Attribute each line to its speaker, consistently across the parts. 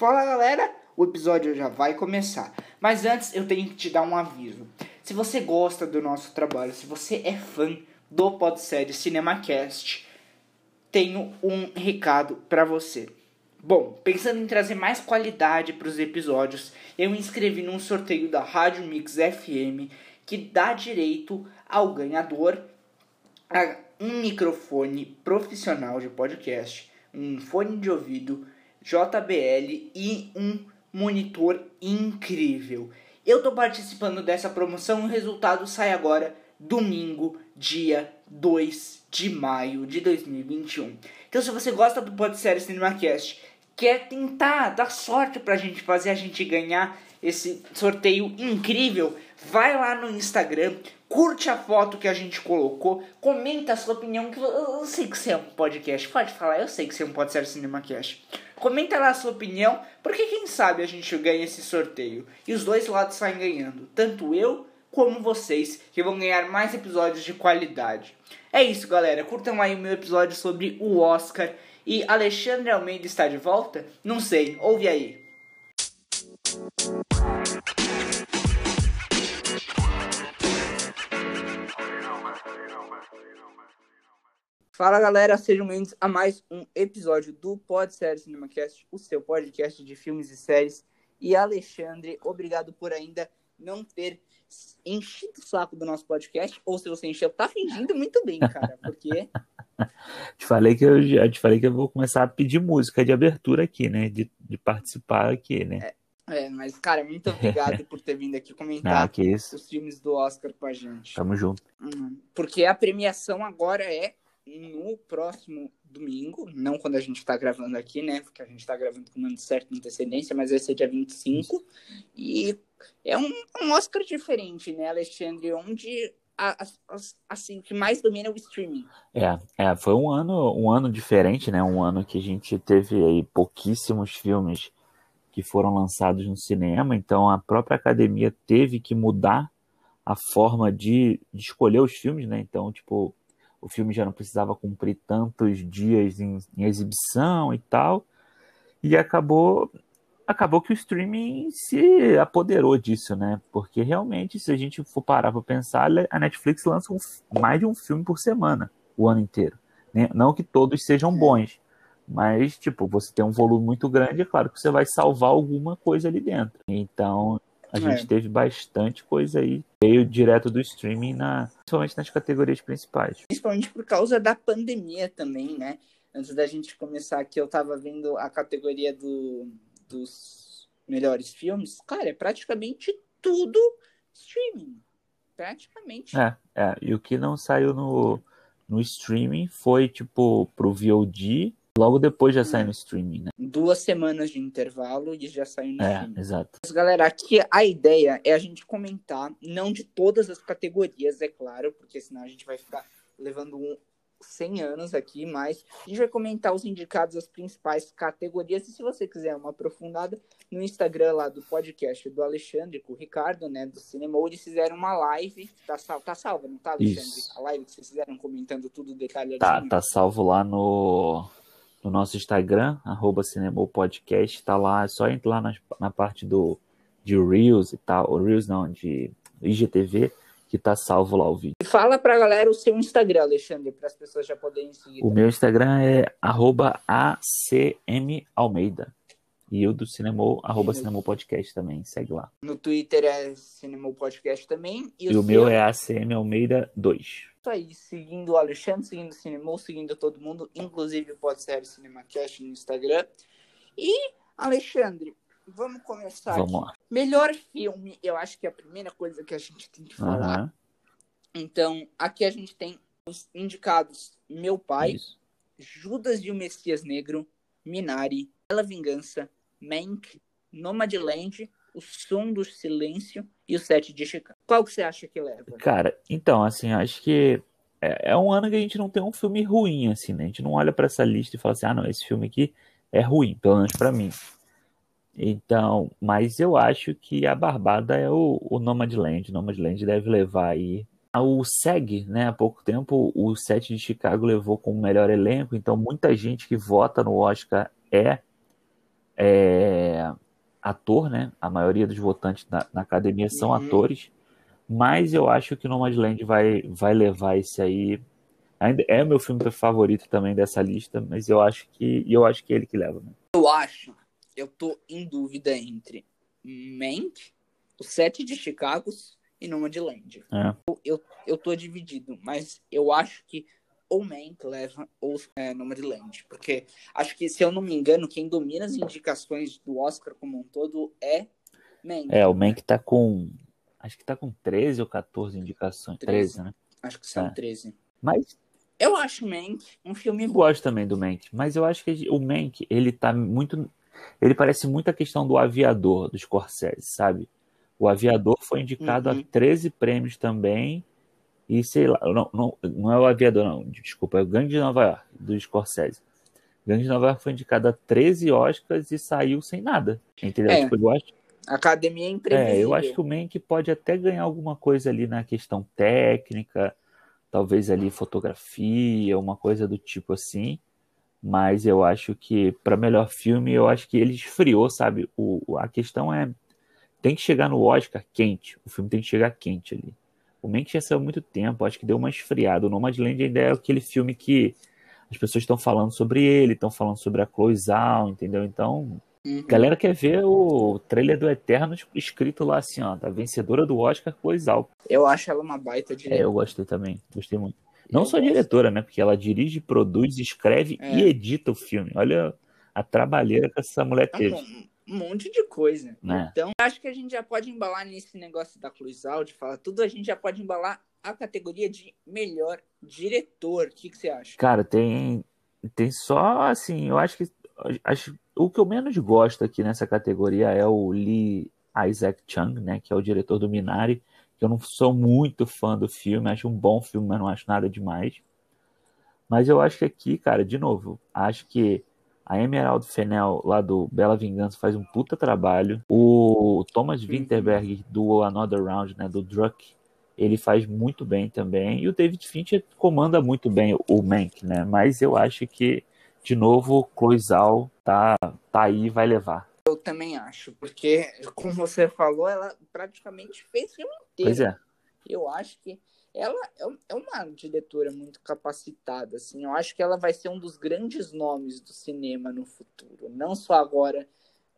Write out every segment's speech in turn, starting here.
Speaker 1: Fala galera, o episódio já vai começar. Mas antes eu tenho que te dar um aviso. Se você gosta do nosso trabalho, se você é fã do Podsérie CinemaCast, tenho um recado para você. Bom, pensando em trazer mais qualidade para os episódios, eu me inscrevi num sorteio da Rádio Mix FM que dá direito ao ganhador a um microfone profissional de podcast, um fone de ouvido JBL e um monitor incrível. Eu tô participando dessa promoção o resultado sai agora domingo, dia 2 de maio de 2021. Então se você gosta do Podsérie CinemaCast, quer tentar dar sorte pra gente fazer a gente ganhar esse sorteio incrível, vai lá no Instagram, curte a foto que a gente colocou, comenta a sua opinião, que eu, sei que você é um podcast, pode falar, eu sei que você é um ser CinemaCast. Comenta lá a sua opinião, porque quem sabe a gente ganha esse sorteio. E os dois lados saem ganhando, tanto eu como vocês, que vão ganhar mais episódios de qualidade. É isso, galera. Curtam aí o meu episódio sobre o Oscar. E Alexandre Almeida está de volta? Não sei, ouve aí. Fala galera, sejam bem-vindos a mais um episódio do Pod Série CinemaCast, o seu podcast de filmes e séries. E Alexandre, obrigado por ainda não ter enchido o saco do nosso podcast, ou se você encheu, tá fingindo muito bem, cara, porque...
Speaker 2: te falei que eu já te falei que eu vou começar a pedir música de abertura aqui, né, de, de participar aqui, né.
Speaker 1: É, é, mas, cara, muito obrigado por ter vindo aqui comentar
Speaker 2: ah,
Speaker 1: os filmes do Oscar com a gente.
Speaker 2: Tamo junto.
Speaker 1: Uhum. Porque a premiação agora é no próximo domingo, não quando a gente está gravando aqui, né? Porque a gente está gravando com uma certa antecedência, mas vai ser dia 25. E é um, um Oscar diferente, né, Alexandre? Onde assim, que mais domina é o streaming.
Speaker 2: É, é, foi um ano, um ano diferente, né? Um ano que a gente teve aí pouquíssimos filmes que foram lançados no cinema, então a própria academia teve que mudar a forma de, de escolher os filmes, né? Então, tipo, o filme já não precisava cumprir tantos dias em, em exibição e tal. E acabou acabou que o streaming se apoderou disso, né? Porque realmente, se a gente for parar para pensar, a Netflix lança um, mais de um filme por semana, o ano inteiro. Né? Não que todos sejam bons, mas, tipo, você tem um volume muito grande, é claro que você vai salvar alguma coisa ali dentro. Então, a é. gente teve bastante coisa aí, veio direto do streaming, na, principalmente nas categorias principais.
Speaker 1: Principalmente por causa da pandemia também, né? Antes da gente começar aqui, eu tava vendo a categoria do, dos melhores filmes. Cara, é praticamente tudo streaming. Praticamente.
Speaker 2: É, é. E o que não saiu no, no streaming foi, tipo, pro VOD Logo depois já sai no streaming, né?
Speaker 1: Duas semanas de intervalo e já sai no
Speaker 2: é,
Speaker 1: streaming.
Speaker 2: Exato.
Speaker 1: Mas, galera, aqui a ideia é a gente comentar, não de todas as categorias, é claro, porque senão a gente vai ficar levando um, 100 anos aqui, mas a gente vai comentar os indicados as principais categorias. E se você quiser uma aprofundada, no Instagram lá do podcast do Alexandre com o Ricardo, né, do Cinema, eles fizeram uma live, tá, sal tá salva, não tá, Alexandre? Isso. A live que vocês fizeram comentando tudo detalhadinho.
Speaker 2: Tá, tá salvo lá no no nosso Instagram, arroba Cinemopodcast, tá lá, é só entrar lá na, na parte do de Reels e tal, o Reels não, de IGTV, que tá salvo lá o vídeo.
Speaker 1: Fala pra galera o seu Instagram, Alexandre, para as pessoas já poderem seguir.
Speaker 2: O também. meu Instagram é arroba acmalmeida. E o do Cinemou, arroba Podcast também, segue lá.
Speaker 1: No Twitter é Cinemou Podcast também.
Speaker 2: E, e o, o meu é ACM Almeida 2
Speaker 1: isso aí, seguindo o Alexandre, seguindo o Cinemou, seguindo todo mundo, inclusive pode ser CinemaCast no Instagram. E, Alexandre, vamos começar
Speaker 2: vamos
Speaker 1: aqui. Lá. Melhor filme, eu acho que é a primeira coisa que a gente tem que falar. Uhum. Então, aqui a gente tem os indicados Meu Pai, Isso. Judas e o Messias Negro, Minari, Bela Vingança, Mank, Nomadland o Som do Silêncio e o Sete de Chicago. Qual que você acha que leva?
Speaker 2: Cara, então, assim, acho que é, é um ano que a gente não tem um filme ruim, assim, né? A gente não olha para essa lista e fala assim, ah, não, esse filme aqui é ruim, pelo menos para mim. Então, mas eu acho que a Barbada é o, o Nomadland. O Nomadland deve levar aí. O SEG, né? Há pouco tempo, o Sete de Chicago levou com o melhor elenco, então muita gente que vota no Oscar é, é ator, né? A maioria dos votantes na, na academia são
Speaker 1: Uhum.
Speaker 2: atores, mas eu acho que o Nomadland vai, vai levar esse aí. Ainda é meu filme favorito também dessa lista, mas eu acho que eu acho que é ele que leva. Né?
Speaker 1: Eu acho, eu tô em dúvida entre Mank, o Sete de Chicago e Nomadland.
Speaker 2: É.
Speaker 1: Eu, eu tô dividido, mas eu acho que ou Mank leva ou é, Nomadland. Porque acho que, se eu não me engano, quem domina as indicações do Oscar como um todo é Mank.
Speaker 2: É, o Mank tá com. Acho que tá com 13 ou 14 indicações. 13,
Speaker 1: 13.
Speaker 2: né?
Speaker 1: Acho que são
Speaker 2: É.
Speaker 1: 13.
Speaker 2: Mas
Speaker 1: Eu acho Mank um filme
Speaker 2: eu gosto também do Mank. Mas eu acho que o Mank, ele tá muito. Ele parece muito a questão do aviador, do Scorsese, sabe? O aviador foi indicado
Speaker 1: Uhum.
Speaker 2: a 13 prêmios também. E sei lá, não, não, não é o aviador, não. Desculpa, é o Gangue de Nova York, do Scorsese. O Gangue de Nova York foi indicado a 13 Oscars e saiu sem nada. Entendeu?
Speaker 1: É.
Speaker 2: Tipo, eu acho
Speaker 1: A academia é imprevisível.
Speaker 2: É, eu acho que o Mank pode até ganhar alguma coisa ali na questão técnica, talvez ali fotografia, uma coisa do tipo assim. Mas eu acho que para melhor filme, eu acho que ele esfriou, sabe? O, a questão é tem que chegar no Oscar quente. O filme tem que chegar quente ali. O Mank já saiu há muito tempo, acho que deu uma esfriada. O Nomadland ainda é aquele filme que as pessoas estão falando sobre ele, estão falando sobre a Chloe Zhao, entendeu? Então,
Speaker 1: Uhum.
Speaker 2: galera quer ver o trailer do Eterno escrito lá assim, ó, da vencedora do Oscar, Zhao.
Speaker 1: Eu acho ela uma baita de.
Speaker 2: É, eu gostei também, gostei muito. Não
Speaker 1: Eu
Speaker 2: só
Speaker 1: gosto.
Speaker 2: diretora, né? Porque ela dirige, produz, escreve
Speaker 1: É.
Speaker 2: e edita o filme. Olha a trabalheira que essa mulher
Speaker 1: É
Speaker 2: teve.
Speaker 1: um, um monte de coisa.
Speaker 2: Né?
Speaker 1: Então, acho que a gente já pode embalar nesse negócio da Cluizal, de falar tudo, a gente já pode embalar a categoria de melhor diretor. O que, que você acha?
Speaker 2: Cara, tem, tem só assim, eu acho que acho, o que eu menos gosto aqui nessa categoria é o Lee Isaac Chung, né? Que é o diretor do Minari. Que eu não sou muito fã do filme, acho um bom filme, mas não acho nada demais. Mas eu acho que aqui, cara, de novo, acho que a Emerald Fennell, lá do Bela Vingança, faz um puta trabalho. O Thomas Winterberg, do Another Round, né, do Druck, ele faz muito bem também. E o David Fincher comanda muito bem o Mank, né? Mas eu acho que, de novo, Cloizal tá, tá aí e vai levar.
Speaker 1: Eu também acho, porque, como você falou, ela praticamente fez o filme inteiro.
Speaker 2: Pois é.
Speaker 1: Eu acho que ela é- é uma diretora muito capacitada, assim. Eu acho que ela vai ser um dos grandes nomes do cinema no futuro. Não só agora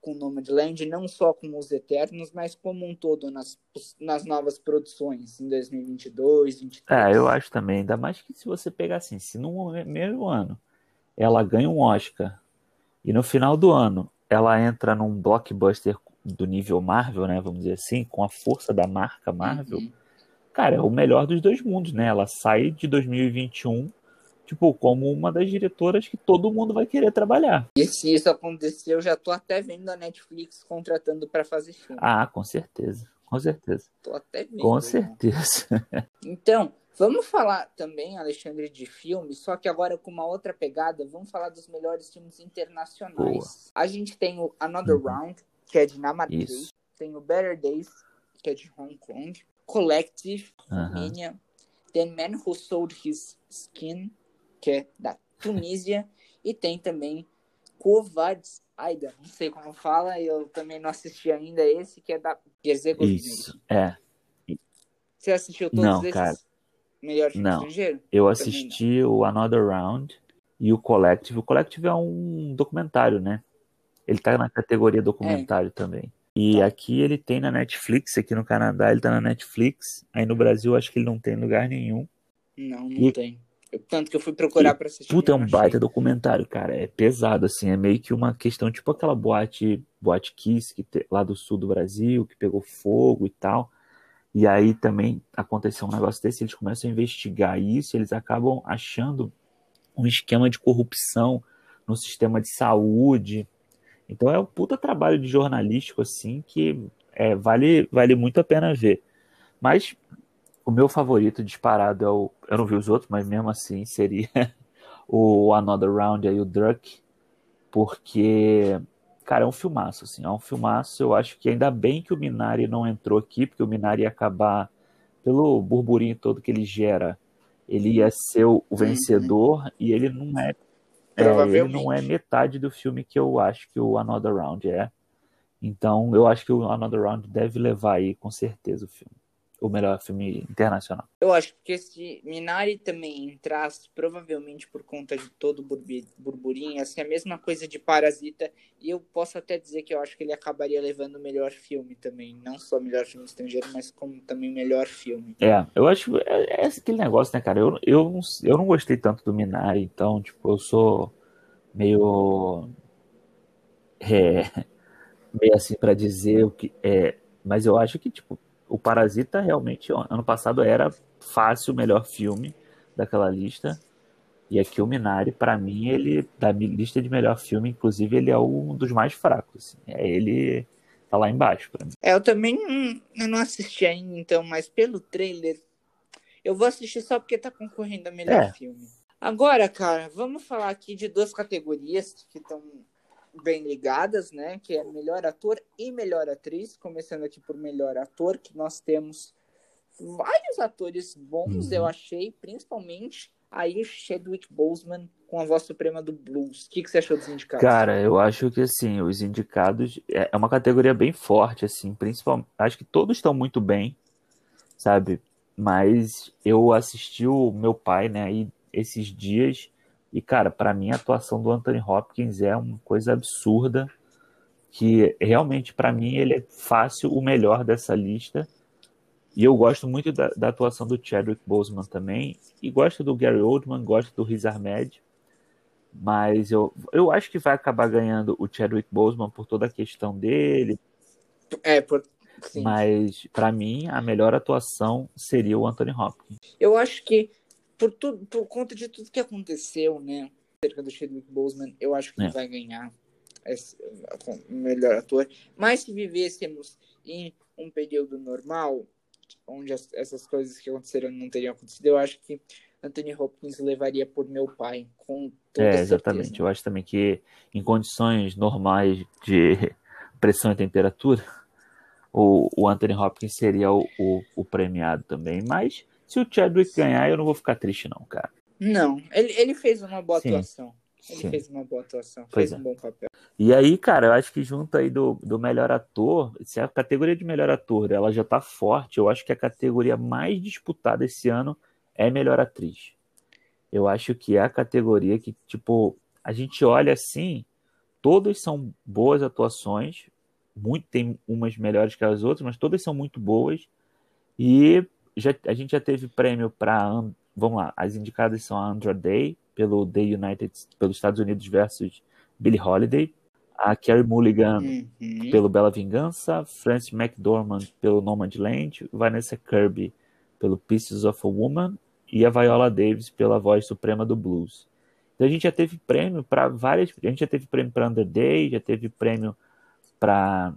Speaker 1: com Nomadland, não só com Os Eternos, mas como um todo nas, nas novas produções, em 2022, 2023.
Speaker 2: É, eu acho também. Ainda mais que se você pegar assim, se no mesmo ano ela ganha um Oscar e no final do ano ela entra num blockbuster do nível Marvel, né? Vamos dizer assim, com a força da marca Marvel.
Speaker 1: Uhum.
Speaker 2: Cara, é o melhor dos dois mundos, né? Ela sai de 2021, tipo, como uma das diretoras que todo mundo vai querer trabalhar.
Speaker 1: E se isso acontecer, eu já tô até vendo a Netflix contratando para fazer filme.
Speaker 2: Ah, com certeza. Com certeza.
Speaker 1: Tô até vendo.
Speaker 2: Com
Speaker 1: já.
Speaker 2: certeza.
Speaker 1: Então, vamos falar também, Alexandre, de filmes, só que agora com uma outra pegada, vamos falar dos melhores filmes internacionais.
Speaker 2: Boa.
Speaker 1: A gente tem o Another
Speaker 2: Uhum.
Speaker 1: Round, que é dinamarquês,
Speaker 2: Isso.
Speaker 1: tem o Better Days, que é de Hong Kong, Collective. Romênia, The Man Who Sold His Skin, que é da Tunísia, e tem também Kovacs Aida, não sei como fala, eu também não assisti ainda esse, que é da Herzegovina.
Speaker 2: Isso. É.
Speaker 1: Você assistiu todos
Speaker 2: Não,
Speaker 1: esses
Speaker 2: cara.
Speaker 1: Melhores filmes
Speaker 2: Não.
Speaker 1: estrangeiros?
Speaker 2: Eu assisti o Another Round e o Collective. O Collective é um documentário, né? Ele tá na categoria documentário também. E
Speaker 1: Tá.
Speaker 2: aqui ele tem na Netflix, aqui no Canadá ele tá na Netflix. Aí no Brasil acho que ele não tem em lugar nenhum.
Speaker 1: Não, não
Speaker 2: E-
Speaker 1: tem. Eu- tanto que eu fui procurar pra assistir.
Speaker 2: Puta, é
Speaker 1: não
Speaker 2: um baita documentário, cara. É pesado, assim. É meio que uma questão, tipo aquela boate, boate Kiss que te- lá do sul do Brasil, que pegou fogo e tal. E aí também aconteceu um negócio desse, eles começam a investigar isso, eles acabam achando um esquema de corrupção no sistema de saúde. Então é um puta trabalho de jornalístico, assim, que é, vale, vale muito a pena ver. Mas o meu favorito disparado é o. Eu não vi os outros, mas mesmo assim seria o Another Round aí, o Druck, porque, cara, é um filmaço, assim, é um filmaço. Eu acho que ainda bem que o Minari não entrou aqui, porque o Minari ia acabar, pelo burburinho todo que ele gera, ele ia ser o vencedor e ele não é. é, ele não é metade do filme que eu acho que o Another Round é. Então, eu acho que o Another Round deve levar aí, com certeza, o filme o melhor filme internacional.
Speaker 1: Eu acho que se Minari também entrasse, provavelmente por conta de todo o burburinho, assim, a mesma coisa de Parasita, e eu posso até dizer que eu acho que ele acabaria levando o melhor filme também, não só o melhor filme estrangeiro, mas como também o melhor filme.
Speaker 2: É, eu acho, é, é aquele negócio, né, cara, eu, eu, eu não gostei tanto do Minari, então, tipo, eu sou meio... É, meio assim para dizer o que é, mas eu acho que, tipo, o Parasita realmente, ano passado, era fácil o melhor filme daquela lista. E aqui o Minari, para mim, ele, da lista de melhor filme, inclusive, ele é um dos mais fracos. Assim. É, ele tá lá embaixo para mim.
Speaker 1: É, eu também eu não assisti ainda, então, mas pelo trailer, eu vou assistir só porque tá concorrendo a melhor é. filme. Agora, cara, vamos falar aqui de duas categorias que estão bem ligadas, né? Que é melhor ator e melhor atriz. Começando aqui por melhor ator, que nós temos vários atores bons, uhum. eu achei, principalmente aí Chadwick Boseman com a voz suprema do blues. O que, que você achou dos indicados?
Speaker 2: Cara, eu acho que assim, os indicados é, é uma categoria bem forte, assim, principalmente. Acho que todos estão muito bem, sabe? Mas eu assisti o meu pai, né, aí esses dias e, cara, para mim a atuação do Anthony Hopkins é uma coisa absurda, que realmente para mim ele é fácil o melhor dessa lista. E eu gosto muito da, da, atuação do Chadwick Boseman também, e gosto do Gary Oldman, gosto do Riz Ahmed, mas eu, eu acho que vai acabar ganhando o Chadwick Boseman por toda a questão dele.
Speaker 1: É, por,
Speaker 2: Sim. Mas, para mim, a melhor atuação seria o Anthony Hopkins.
Speaker 1: Eu acho que por, tudo, por conta de tudo que aconteceu, né? Acerca do Chadwick Boseman, eu acho que é. ele vai ganhar esse, melhor ator. Mas se vivêssemos em um período normal, onde as, essas coisas que aconteceram não teriam acontecido, eu acho que Anthony Hopkins levaria por meu pai, com toda É,
Speaker 2: exatamente.
Speaker 1: Certeza.
Speaker 2: Eu acho também que em condições normais de pressão e temperatura, o, o Anthony Hopkins seria o, o, o premiado também. Mas se o Chadwick ganhar, eu não vou ficar triste, não, cara.
Speaker 1: Não, ele, ele fez uma boa Sim. atuação. Ele Sim. fez uma boa atuação, pois fez é. um bom papel.
Speaker 2: E aí, cara, eu acho que junto aí do, do melhor ator, se a categoria de melhor ator ela já tá forte, eu acho que a categoria mais disputada esse ano é melhor atriz. Eu acho que é a categoria que, tipo, a gente olha assim, todas são boas atuações, muito, tem umas melhores que as outras, mas todas são muito boas. E já, a gente já teve prêmio para. Vamos lá, as indicadas são a Andra Day, pelo Day United, pelos Estados Unidos versus Billie Holiday, a Carrie Mulligan uhum. pelo Bela Vingança, Frances McDormand pelo Nomadland, Vanessa Kirby pelo Pieces of a Woman e a Viola Davis pela Voz Suprema do Blues. Então a gente já teve prêmio para várias, a gente já teve prêmio para Under Day, já teve prêmio para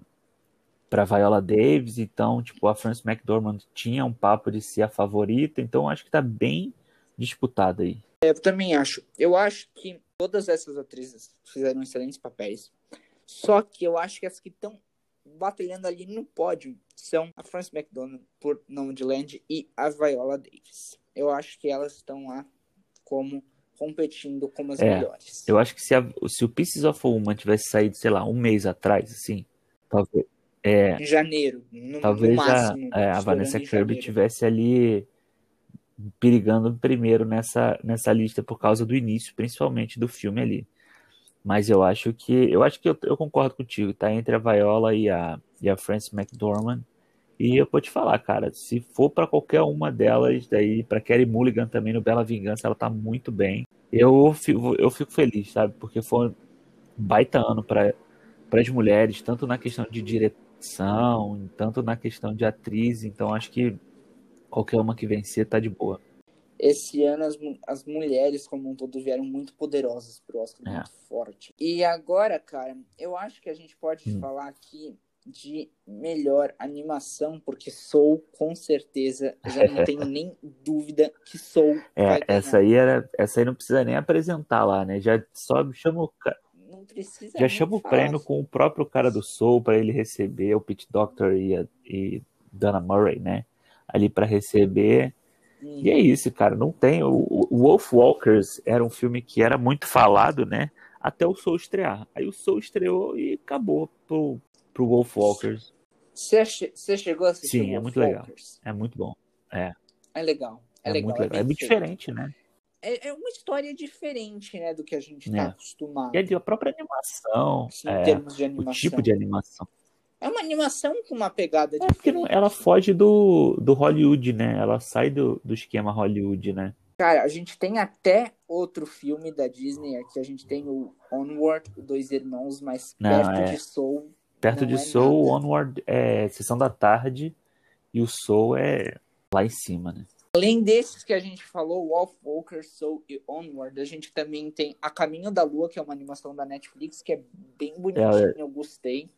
Speaker 2: para Viola Davis, então, tipo, a Frances McDormand tinha um papo de ser a favorita, então acho que tá bem disputado aí.
Speaker 1: É, eu também acho. Eu acho que todas essas atrizes fizeram excelentes papéis, só que eu acho que as que estão batalhando ali no pódio são a Frances McDormand por Nomadland e a Viola Davis. Eu acho que elas estão lá como competindo como as é, melhores.
Speaker 2: Eu acho que se, a, se o Pieces of Woman tivesse saído, sei lá, um mês atrás, assim, talvez, é,
Speaker 1: em janeiro, no,
Speaker 2: talvez
Speaker 1: no máximo,
Speaker 2: a, é, a Vanessa Kirby tivesse ali perigando primeiro nessa, nessa lista por causa do início, principalmente do filme ali. Mas eu acho que eu acho que eu, eu concordo contigo, tá entre a Viola e a, e a Frances McDormand. E eu vou te falar, cara, se for para qualquer uma delas, daí para Kelly Mulligan também no Bela Vingança, ela tá muito bem. Eu fico, eu fico feliz, sabe? Porque foi um baita ano para as mulheres, tanto na questão de diretor atuação, tanto na questão de atriz, então acho que qualquer uma que vencer tá de boa.
Speaker 1: Esse ano as, as mulheres como um todo vieram muito poderosas pro Oscar, é. muito forte. E agora, cara, eu acho que a gente pode hum. falar aqui de melhor animação, porque Soul, com certeza, já não tenho nem dúvida que Soul.
Speaker 2: É, essa aí era. Essa aí não precisa nem apresentar lá, né? Já só chama o,
Speaker 1: precisa.
Speaker 2: Já chama o prêmio com o próprio cara do Soul para ele receber, o Pete Doctor e, a, e Dana Murray, né? Ali para receber. Hum. E é isso, cara. Não tem. O, o Wolf Walkers era um filme que era muito falado, né? Até o Soul estrear. Aí o Soul estreou e acabou. Pô, pro Wolfwalkers.
Speaker 1: Você chegou a assistir
Speaker 2: Sim, é muito legal. É muito bom. É.
Speaker 1: É legal. É,
Speaker 2: É,
Speaker 1: legal.
Speaker 2: muito legal. É
Speaker 1: bem
Speaker 2: muito diferente, né?
Speaker 1: É, é uma história diferente, né, do que a gente tá
Speaker 2: É.
Speaker 1: acostumado.
Speaker 2: E a própria animação.
Speaker 1: em
Speaker 2: é,
Speaker 1: termos de
Speaker 2: o
Speaker 1: animação.
Speaker 2: tipo de animação.
Speaker 1: É uma animação com uma pegada
Speaker 2: É porque
Speaker 1: diferente.
Speaker 2: não- ela foge do, do Hollywood, né? Ela sai do, do esquema Hollywood, né?
Speaker 1: Cara, a gente tem até outro filme da Disney aqui. A gente tem o Onward, Dois Irmãos, mas
Speaker 2: Não,
Speaker 1: perto
Speaker 2: é.
Speaker 1: de Soul.
Speaker 2: Perto de
Speaker 1: é
Speaker 2: Soul,
Speaker 1: nada.
Speaker 2: Onward é Sessão da Tarde e o Soul é lá em cima, né?
Speaker 1: Além desses que a gente falou, Wolf Walker, Soul e Onward, a gente também tem A Caminho da Lua, que é uma animação da Netflix, que é bem bonitinha, eu gostei.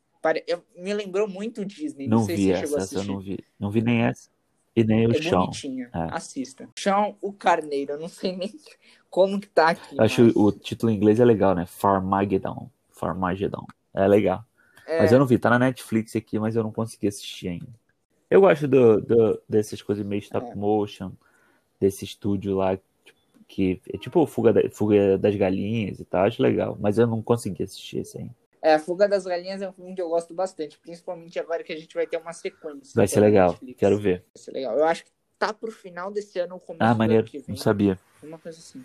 Speaker 1: Eu- Me lembrou muito Disney, não,
Speaker 2: Não
Speaker 1: sei
Speaker 2: vi
Speaker 1: se
Speaker 2: essa,
Speaker 1: chegou a assistir.
Speaker 2: não vi. Não vi nem essa. E nem o
Speaker 1: É
Speaker 2: chão.
Speaker 1: bonitinha,
Speaker 2: É.
Speaker 1: assista. Chão, o Carneiro, eu não sei nem como que tá aqui.
Speaker 2: Eu acho
Speaker 1: mas-
Speaker 2: o título em inglês é legal, né? Farmageddon. Farmageddon. É legal.
Speaker 1: É,
Speaker 2: Mas eu não vi, tá na Netflix aqui, mas eu não consegui assistir ainda. Eu gosto do, do- dessas coisas meio stop
Speaker 1: É.
Speaker 2: motion, desse estúdio lá, que é tipo Fuga, da- Fuga das Galinhas e tal, acho legal. Mas eu não consegui assistir esse aí.
Speaker 1: É, A Fuga das Galinhas é um filme que eu gosto bastante, principalmente agora que a gente vai ter uma sequência.
Speaker 2: Vai ser legal,
Speaker 1: Netflix.
Speaker 2: quero ver.
Speaker 1: Vai ser legal. Eu acho que tá pro final desse ano ou começo
Speaker 2: Ah,
Speaker 1: do
Speaker 2: maneiro,
Speaker 1: ano que vem.
Speaker 2: não sabia.
Speaker 1: Uma coisa assim.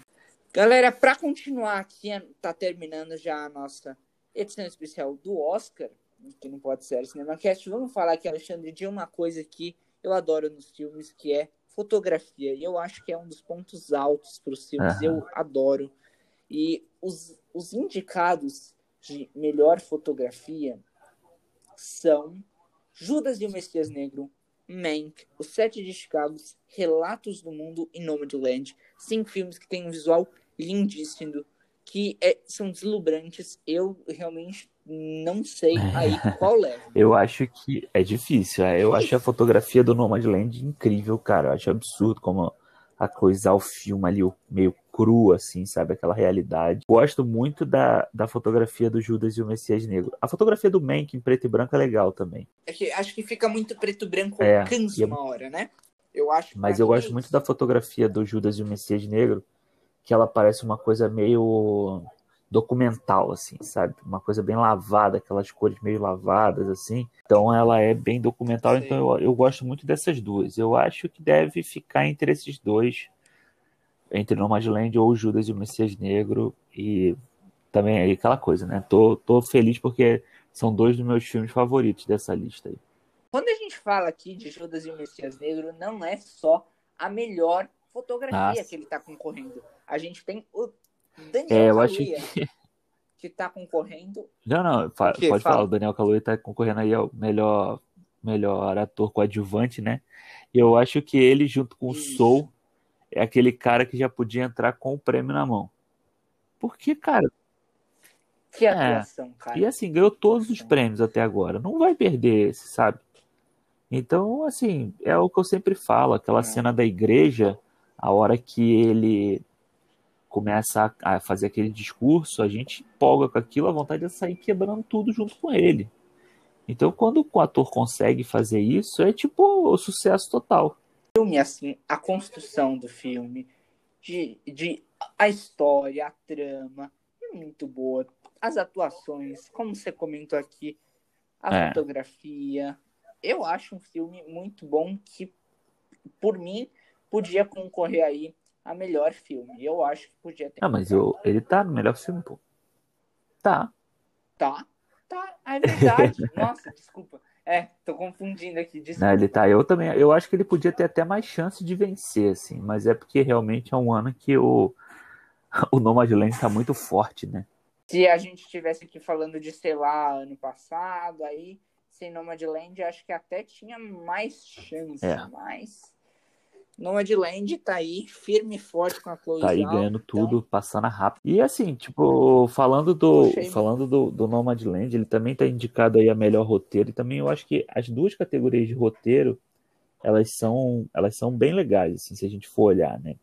Speaker 1: Galera, pra continuar aqui, tá terminando já a nossa edição especial do Oscar, que não pode ser CinemaCast. Vamos falar aqui, Alexandre, de uma coisa que eu adoro nos filmes, que é fotografia. E eu acho que é um dos pontos altos pros filmes.
Speaker 2: Aham.
Speaker 1: Eu adoro. E os, os indicados de melhor fotografia são Judas e o Messias Negro, Mank, Os Sete de Chicago, Relatos do Mundo e Nomadland. Cinco filmes que têm um visual lindíssimo, que é- são deslumbrantes. Eu realmente não sei aí qual leva.
Speaker 2: Eu acho que é difícil. é. Eu acho a fotografia do Nomadland incrível, cara. Eu acho absurdo como a coisar o filme ali meio cru, assim, sabe? Aquela realidade. Gosto muito da, da fotografia do Judas e o Messias Negro. A fotografia do Mank em preto e branco é legal também.
Speaker 1: É que acho que fica muito preto e branco,
Speaker 2: É,
Speaker 1: cansa
Speaker 2: é-
Speaker 1: uma hora, né? Eu acho.
Speaker 2: Mas eu
Speaker 1: mim
Speaker 2: gosto
Speaker 1: é
Speaker 2: muito da fotografia do Judas e o Messias Negro, que ela parece uma coisa meio documental, assim, sabe? Uma coisa bem lavada, aquelas cores meio lavadas, assim. Então ela é bem documental,
Speaker 1: Sei.
Speaker 2: então eu, eu gosto muito dessas duas. Eu acho que deve ficar entre esses dois, entre Nomadland ou Judas e o Messias Negro, e também aí aquela coisa, né? Tô, tô feliz porque são dois dos meus filmes favoritos dessa lista aí.
Speaker 1: Quando a gente fala aqui de Judas e o Messias Negro, não é só a melhor fotografia
Speaker 2: Ah,
Speaker 1: que ele tá concorrendo. A gente tem o Daniel
Speaker 2: É, eu acho
Speaker 1: Kaluuya,
Speaker 2: que.
Speaker 1: que tá concorrendo.
Speaker 2: Não, não, fa-
Speaker 1: O
Speaker 2: pode
Speaker 1: Fala.
Speaker 2: falar. O Daniel Kaluuya tá concorrendo aí ao melhor, melhor ator coadjuvante, né? Eu acho que ele, junto com o
Speaker 1: Isso.
Speaker 2: Soul, é aquele cara que já podia entrar com o prêmio na mão. Porque, cara,
Speaker 1: Que
Speaker 2: É.
Speaker 1: atuação, cara.
Speaker 2: e assim, ganhou todos os prêmios até agora. Não vai perder esse, sabe? Então, assim, é o que eu sempre falo, aquela
Speaker 1: É.
Speaker 2: cena da igreja, a hora que ele começa a, fazer aquele discurso, a gente empolga com aquilo, a vontade é sair quebrando tudo junto com ele. Então, quando o ator consegue fazer isso, é tipo o sucesso total.
Speaker 1: filme, assim, a construção do filme, de, de a história, a trama, é muito boa. As atuações, como você comentou aqui, a
Speaker 2: É.
Speaker 1: fotografia. Eu acho um filme muito bom que, por mim, podia concorrer aí a melhor filme. Eu acho que podia ter.
Speaker 2: Ah, mas eu, ele tá no melhor filme, pô. Tá.
Speaker 1: Tá, tá, é verdade. Nossa, desculpa. É, tô confundindo aqui, desculpa.
Speaker 2: Né, ele tá. Eu também. Eu acho que ele podia ter até mais chance de vencer, assim. Mas é porque realmente é um ano que o, o Nomadland tá muito forte, né?
Speaker 1: Se a gente estivesse aqui falando de, sei lá, ano passado, aí, sem Nomadland, acho que até tinha mais chance.
Speaker 2: É.
Speaker 1: Mas Nomadland tá aí, firme e forte com a Chloe
Speaker 2: Tá aí ganhando
Speaker 1: então,
Speaker 2: tudo, passando rápido. E assim, tipo, falando do,
Speaker 1: Puxa aí,
Speaker 2: falando do, do Nomadland, ele também tá indicado aí a melhor roteiro. E também eu acho que as duas categorias de roteiro, elas são, elas são bem legais, assim, se a gente for olhar, né?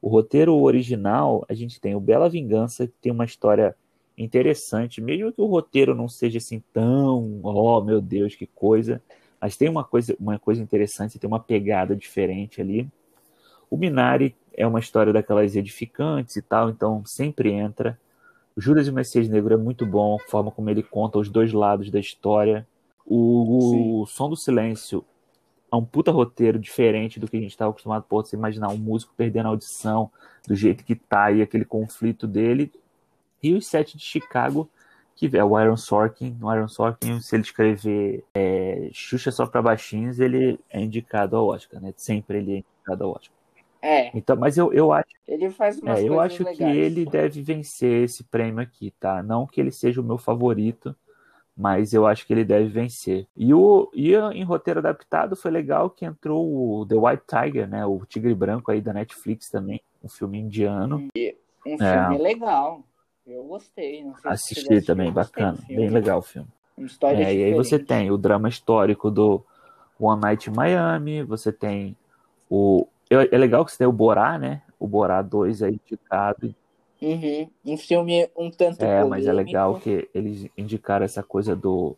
Speaker 2: O roteiro original, a gente tem o Bela Vingança, que tem uma história interessante, mesmo que o roteiro não seja assim tão, oh meu Deus, que coisa, mas tem uma coisa, uma coisa interessante, tem uma pegada diferente ali. O Minari é uma história daquelas edificantes e tal, então sempre entra. O Judas e o Messias Negro é muito bom, a forma como ele conta os dois lados da história. O, o Som do Silêncio é um puta roteiro diferente do que a gente estava acostumado por você imaginar um músico perdendo a audição do jeito que tá e aquele conflito dele. E os Sete de Chicago, que é o Iron Sorkin. O Iron Sorkin, se ele escrever é, Xuxa só para baixinhos, ele é indicado ao Oscar, né? Sempre ele é indicado ao Oscar.
Speaker 1: É.
Speaker 2: Então, mas eu, eu acho,
Speaker 1: ele faz umas
Speaker 2: é, eu acho que
Speaker 1: legais.
Speaker 2: ele deve vencer esse prêmio aqui, tá? Não que ele seja o meu favorito, mas eu acho que ele deve vencer. E, o, e em roteiro adaptado foi legal que entrou o The White Tiger, né? O Tigre Branco aí da Netflix também, um filme indiano.
Speaker 1: Um filme legal. Eu gostei.
Speaker 2: Assisti também, bacana, bem legal o filme. É, e aí você tem o drama histórico do One Night in Miami, você tem o. É é legal que você tem o Borá, né? O Borá 2 aí indicado.
Speaker 1: Uhum. Um filme um tanto
Speaker 2: É, mas é
Speaker 1: polêmico.
Speaker 2: legal que eles indicaram essa coisa do,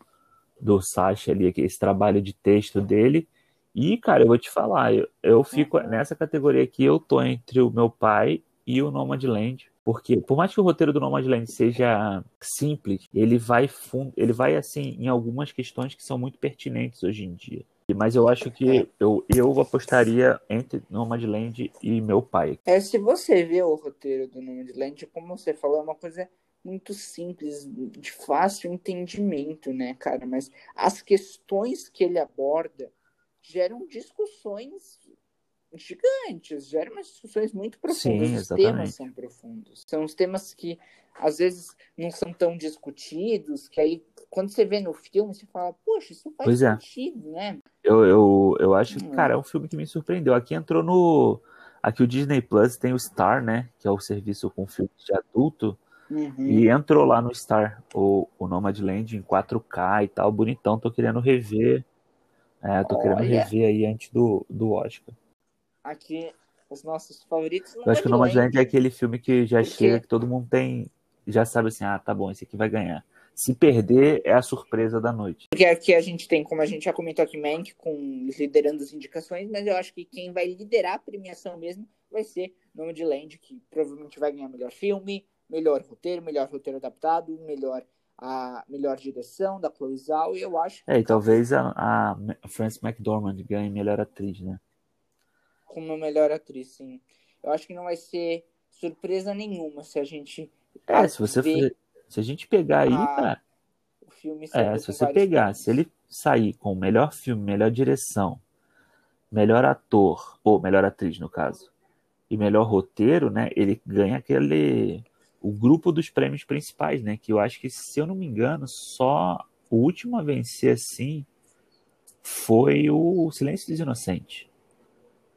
Speaker 2: do Sacha ali, esse trabalho de texto dele. E, cara, eu vou te falar, eu, eu fico
Speaker 1: Uhum.
Speaker 2: nessa categoria aqui, eu tô entre o meu pai e o Nomadland. Porque, por mais que o roteiro do Nomadland seja simples, ele vai fundo, ele vai assim em algumas questões que são muito pertinentes hoje em dia. Mas eu acho que
Speaker 1: É.
Speaker 2: eu, eu apostaria entre Nomadland e meu pai.
Speaker 1: É, se você vê o roteiro do Nomadland, como você falou, é uma coisa muito simples, de fácil entendimento, né, cara? Mas as questões que ele aborda geram discussões gigantes, geram umas discussões muito profundas.
Speaker 2: Sim,
Speaker 1: os temas são profundos. São os temas que às vezes não são tão discutidos, que aí quando você vê no filme, você fala, poxa, isso faz
Speaker 2: Pois é.
Speaker 1: sentido, né?
Speaker 2: Eu, eu, eu acho que,
Speaker 1: Hum.
Speaker 2: cara, é um filme que me surpreendeu. Aqui entrou no. Aqui o Disney Plus tem o Star, né? Que é o serviço com filmes de adulto.
Speaker 1: Uhum.
Speaker 2: E entrou lá no Star o, o Nomadland em 4K e tal, bonitão. Tô querendo rever. É, tô querendo rever aí antes do, do Oscar.
Speaker 1: Aqui, os nossos favoritos.
Speaker 2: Eu acho que o Nomadland é aquele filme que já chega, que todo mundo tem. Já sabe assim, ah, tá bom, esse aqui vai ganhar. Se perder, é a surpresa da noite.
Speaker 1: Porque aqui a gente tem, como a gente já comentou aqui, Mank com liderando as indicações, mas eu acho que quem vai liderar a premiação mesmo vai ser Nomadland, que provavelmente vai ganhar melhor filme, melhor roteiro, melhor roteiro adaptado, melhor a melhor direção da Chloe Zhao, e eu acho
Speaker 2: É, e talvez a, a Frances McDormand ganhe melhor atriz, né?
Speaker 1: Como melhor atriz, sim. Eu acho que não vai ser surpresa nenhuma se a gente
Speaker 2: É, se você se a gente pegar aí,
Speaker 1: a-
Speaker 2: cara,
Speaker 1: o filme
Speaker 2: é, se você pegar,
Speaker 1: prêmios.
Speaker 2: se ele sair com melhor filme, melhor direção, melhor ator, ou melhor atriz no caso, e melhor roteiro, né, ele ganha aquele o grupo dos prêmios principais, né, que eu acho que se eu não me engano, só o último a vencer assim foi o Silêncio dos Inocentes,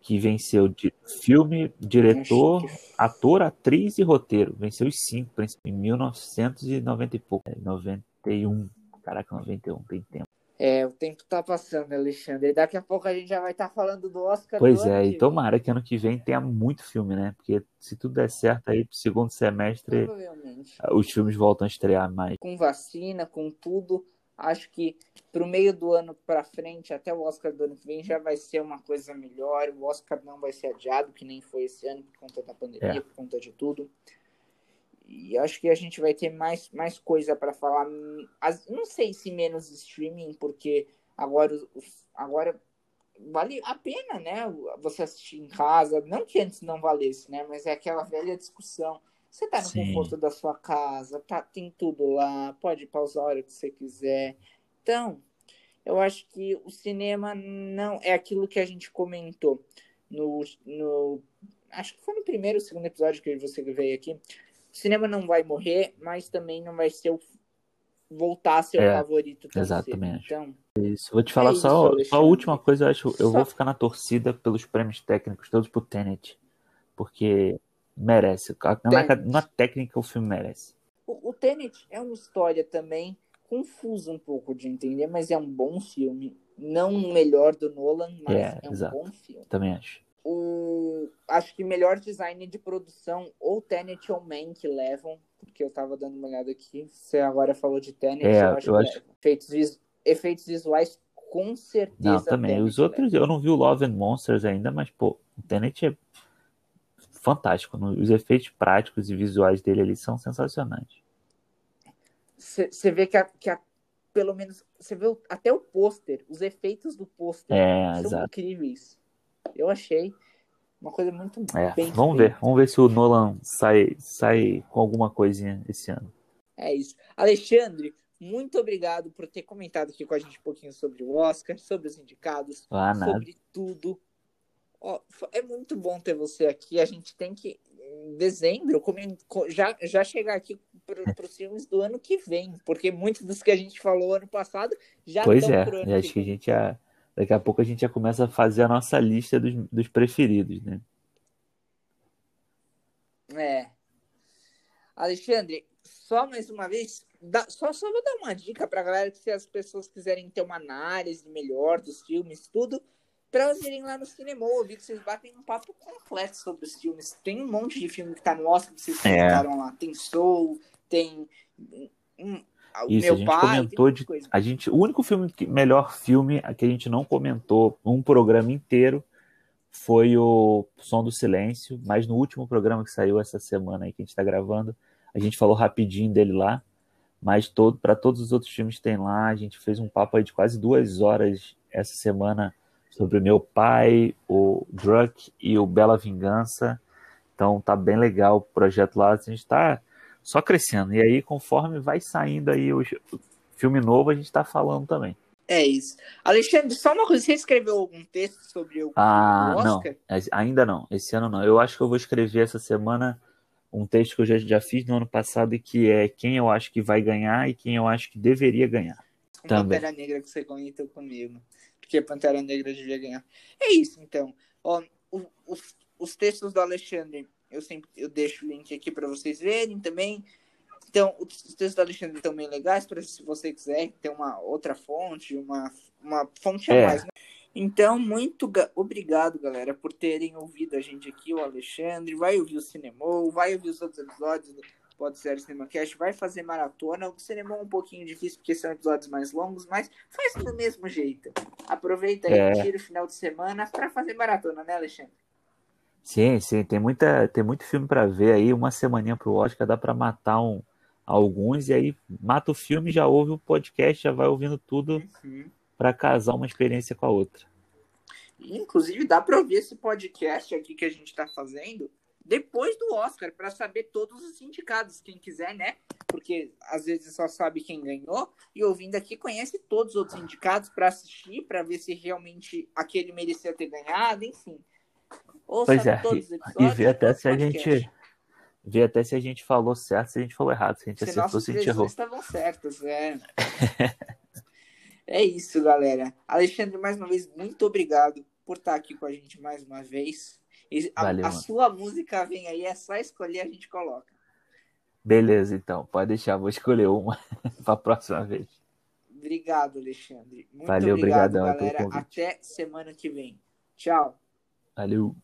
Speaker 2: que venceu de filme, diretor, ator, atriz e roteiro. Venceu os cinco em 1990 e pouco. É, 91. Caraca, 91, tem tempo.
Speaker 1: É, o tempo tá passando, Alexandre. Daqui a pouco a gente já vai estar falando do Oscar
Speaker 2: Pois
Speaker 1: do ano
Speaker 2: é,
Speaker 1: que
Speaker 2: e tomara que ano que vem tenha muito filme, né? Porque se tudo der certo aí, pro segundo semestre, os filmes voltam a estrear mais.
Speaker 1: Com vacina, com tudo, acho que pro meio do ano pra frente, até o Oscar do ano que vem, já vai ser uma coisa melhor. O Oscar não vai ser adiado, que nem foi esse ano, por conta da pandemia,
Speaker 2: É.
Speaker 1: por conta de tudo. E acho que a gente vai ter mais, mais coisa para falar. Não sei se menos streaming, porque agora, agora vale a pena, né? Você assistir em casa. Não que antes não valesse, né? Mas é aquela velha discussão. Você tá no
Speaker 2: Sim.
Speaker 1: conforto da sua casa, tá, tem tudo lá, pode pausar a hora que você quiser. Então, eu acho que o cinema não é aquilo que a gente comentou no, no acho que foi no primeiro, segundo episódio que você veio aqui. O cinema não vai morrer, mas também não vai ser o voltar a ser
Speaker 2: É,
Speaker 1: o favorito
Speaker 2: exatamente.
Speaker 1: Então,
Speaker 2: Isso. Vou te falar
Speaker 1: isso,
Speaker 2: só, só a última coisa, eu acho. Eu
Speaker 1: Só-
Speaker 2: vou ficar na torcida pelos prêmios técnicos, todos pro Tenet. Porque merece. Na,
Speaker 1: Tenet.
Speaker 2: na técnica, o filme merece.
Speaker 1: o, o Tenet é uma história também confusa um pouco de entender, mas é um bom filme. Não o melhor do Nolan, mas
Speaker 2: É,
Speaker 1: é, um
Speaker 2: exato.
Speaker 1: bom filme.
Speaker 2: Também acho.
Speaker 1: O, acho que melhor design de produção, ou Tenet ou Man que levam, porque eu tava dando uma olhada aqui. Você agora falou de Tenet,
Speaker 2: É,
Speaker 1: eu acho
Speaker 2: eu
Speaker 1: que
Speaker 2: acho-.
Speaker 1: Efeitos, vis- efeitos visuais, com certeza.
Speaker 2: Não, também.
Speaker 1: Tenet
Speaker 2: Os outros, eu não vi o Love and Monsters ainda, mas, pô, o Tenet é fantástico. Os efeitos práticos e visuais dele ali são sensacionais.
Speaker 1: Você vê que, a, que a, pelo menos, você vê até o pôster, os efeitos do pôster
Speaker 2: é,
Speaker 1: são
Speaker 2: exato.
Speaker 1: incríveis. Eu achei uma coisa muito
Speaker 2: É,
Speaker 1: bem
Speaker 2: vamos
Speaker 1: feita.
Speaker 2: ver, vamos ver se o Nolan sai, sai com alguma coisinha esse ano.
Speaker 1: É isso. Alexandre, muito obrigado por ter comentado aqui com a gente um pouquinho sobre o Oscar, sobre os indicados,
Speaker 2: Ah,
Speaker 1: sobre tudo. Ó, é muito bom ter você aqui. A gente tem que, em dezembro, já, já chegar aqui para os filmes do ano que vem, porque muitos dos que a gente falou ano passado já
Speaker 2: Pois
Speaker 1: estão
Speaker 2: é,
Speaker 1: ano
Speaker 2: e acho que a gente já. Daqui a pouco a gente já começa a fazer a nossa lista dos, dos preferidos, né?
Speaker 1: É. Alexandre, só mais uma vez, dá- só, só vou dar uma dica pra galera que se as pessoas quiserem ter uma análise melhor dos filmes, tudo, pra elas irem lá no cinema. Eu ouvi que vocês batem um papo completo sobre os filmes. Tem um monte de filme que tá no Oscar que vocês
Speaker 2: É.
Speaker 1: comentaram lá. Tem Soul, tem um, o
Speaker 2: Isso,
Speaker 1: meu
Speaker 2: a gente
Speaker 1: pai,
Speaker 2: comentou de.
Speaker 1: coisa.
Speaker 2: A gente, o único filme, que, melhor filme que a gente não comentou um programa inteiro foi o Som do Silêncio, mas no último programa que saiu essa semana aí que a gente está gravando, a gente falou rapidinho dele lá, mas todo, para todos os outros filmes que tem lá, a gente fez um papo aí de quase duas horas essa semana sobre meu pai, o Druck e o Bela Vingança. Então tá bem legal o projeto lá, a gente está só crescendo. E aí, conforme vai saindo aí o filme novo, a gente está falando também.
Speaker 1: É isso. Alexandre, só uma coisa, você escreveu algum texto sobre o,
Speaker 2: Ah,
Speaker 1: o
Speaker 2: não,
Speaker 1: Oscar?
Speaker 2: ainda não. Esse ano não. Eu acho que eu vou escrever essa semana um texto que eu já, já fiz no ano passado e que é quem eu acho que vai ganhar e quem eu acho que deveria ganhar.
Speaker 1: Com
Speaker 2: Também.
Speaker 1: Pantera Negra que você comentou comigo. Porque Pantera Negra devia ganhar. É isso, então. Ó, o- os, os textos do Alexandre, eu sempre eu deixo o link aqui para vocês verem também. Então, os os textos do Alexandre estão bem legais, para se você quiser ter uma outra fonte, uma, uma fonte a
Speaker 2: É.
Speaker 1: mais, né? Então, muito ga- obrigado, galera, por terem ouvido a gente aqui, o Alexandre. Vai ouvir o Cinemou, vai ouvir os outros episódios do Pode Ser Cinemacast, vai fazer maratona. O Cinemou é um pouquinho difícil, porque são episódios mais longos, mas faz do mesmo jeito. Aproveita aí,
Speaker 2: É.
Speaker 1: tira o final de semana para fazer maratona, né, Alexandre?
Speaker 2: Sim, sim, tem, muita, tem muito filme para ver aí. Uma semaninha pro Oscar dá para matar um, alguns e aí mata o filme, já ouve o podcast, já vai ouvindo tudo
Speaker 1: Uhum.
Speaker 2: para casar uma experiência com a outra.
Speaker 1: Inclusive, dá para ouvir esse podcast aqui que a gente está fazendo depois do Oscar, para saber todos os indicados, quem quiser, né? Porque às vezes só sabe quem ganhou, e ouvindo aqui conhece todos os outros indicados para assistir, para ver se realmente aquele merecia ter ganhado, enfim. Ouça
Speaker 2: Pois é,
Speaker 1: todos os episódios.
Speaker 2: e ver até se a gente ver até se a gente falou certo, se a gente falou errado, se a gente
Speaker 1: Se
Speaker 2: acertou, se a gente errou.
Speaker 1: estavam certas, é. é isso, galera. Alexandre, mais uma vez, muito obrigado por estar aqui com a gente mais uma vez. E a,
Speaker 2: Valeu,
Speaker 1: a sua música vem aí, é só escolher, a gente coloca.
Speaker 2: Beleza, então, pode deixar, vou escolher uma para a próxima vez.
Speaker 1: Obrigado, Alexandre. Muito
Speaker 2: Valeu,
Speaker 1: obrigado, galera. Até semana que vem. Tchau.
Speaker 2: Valeu.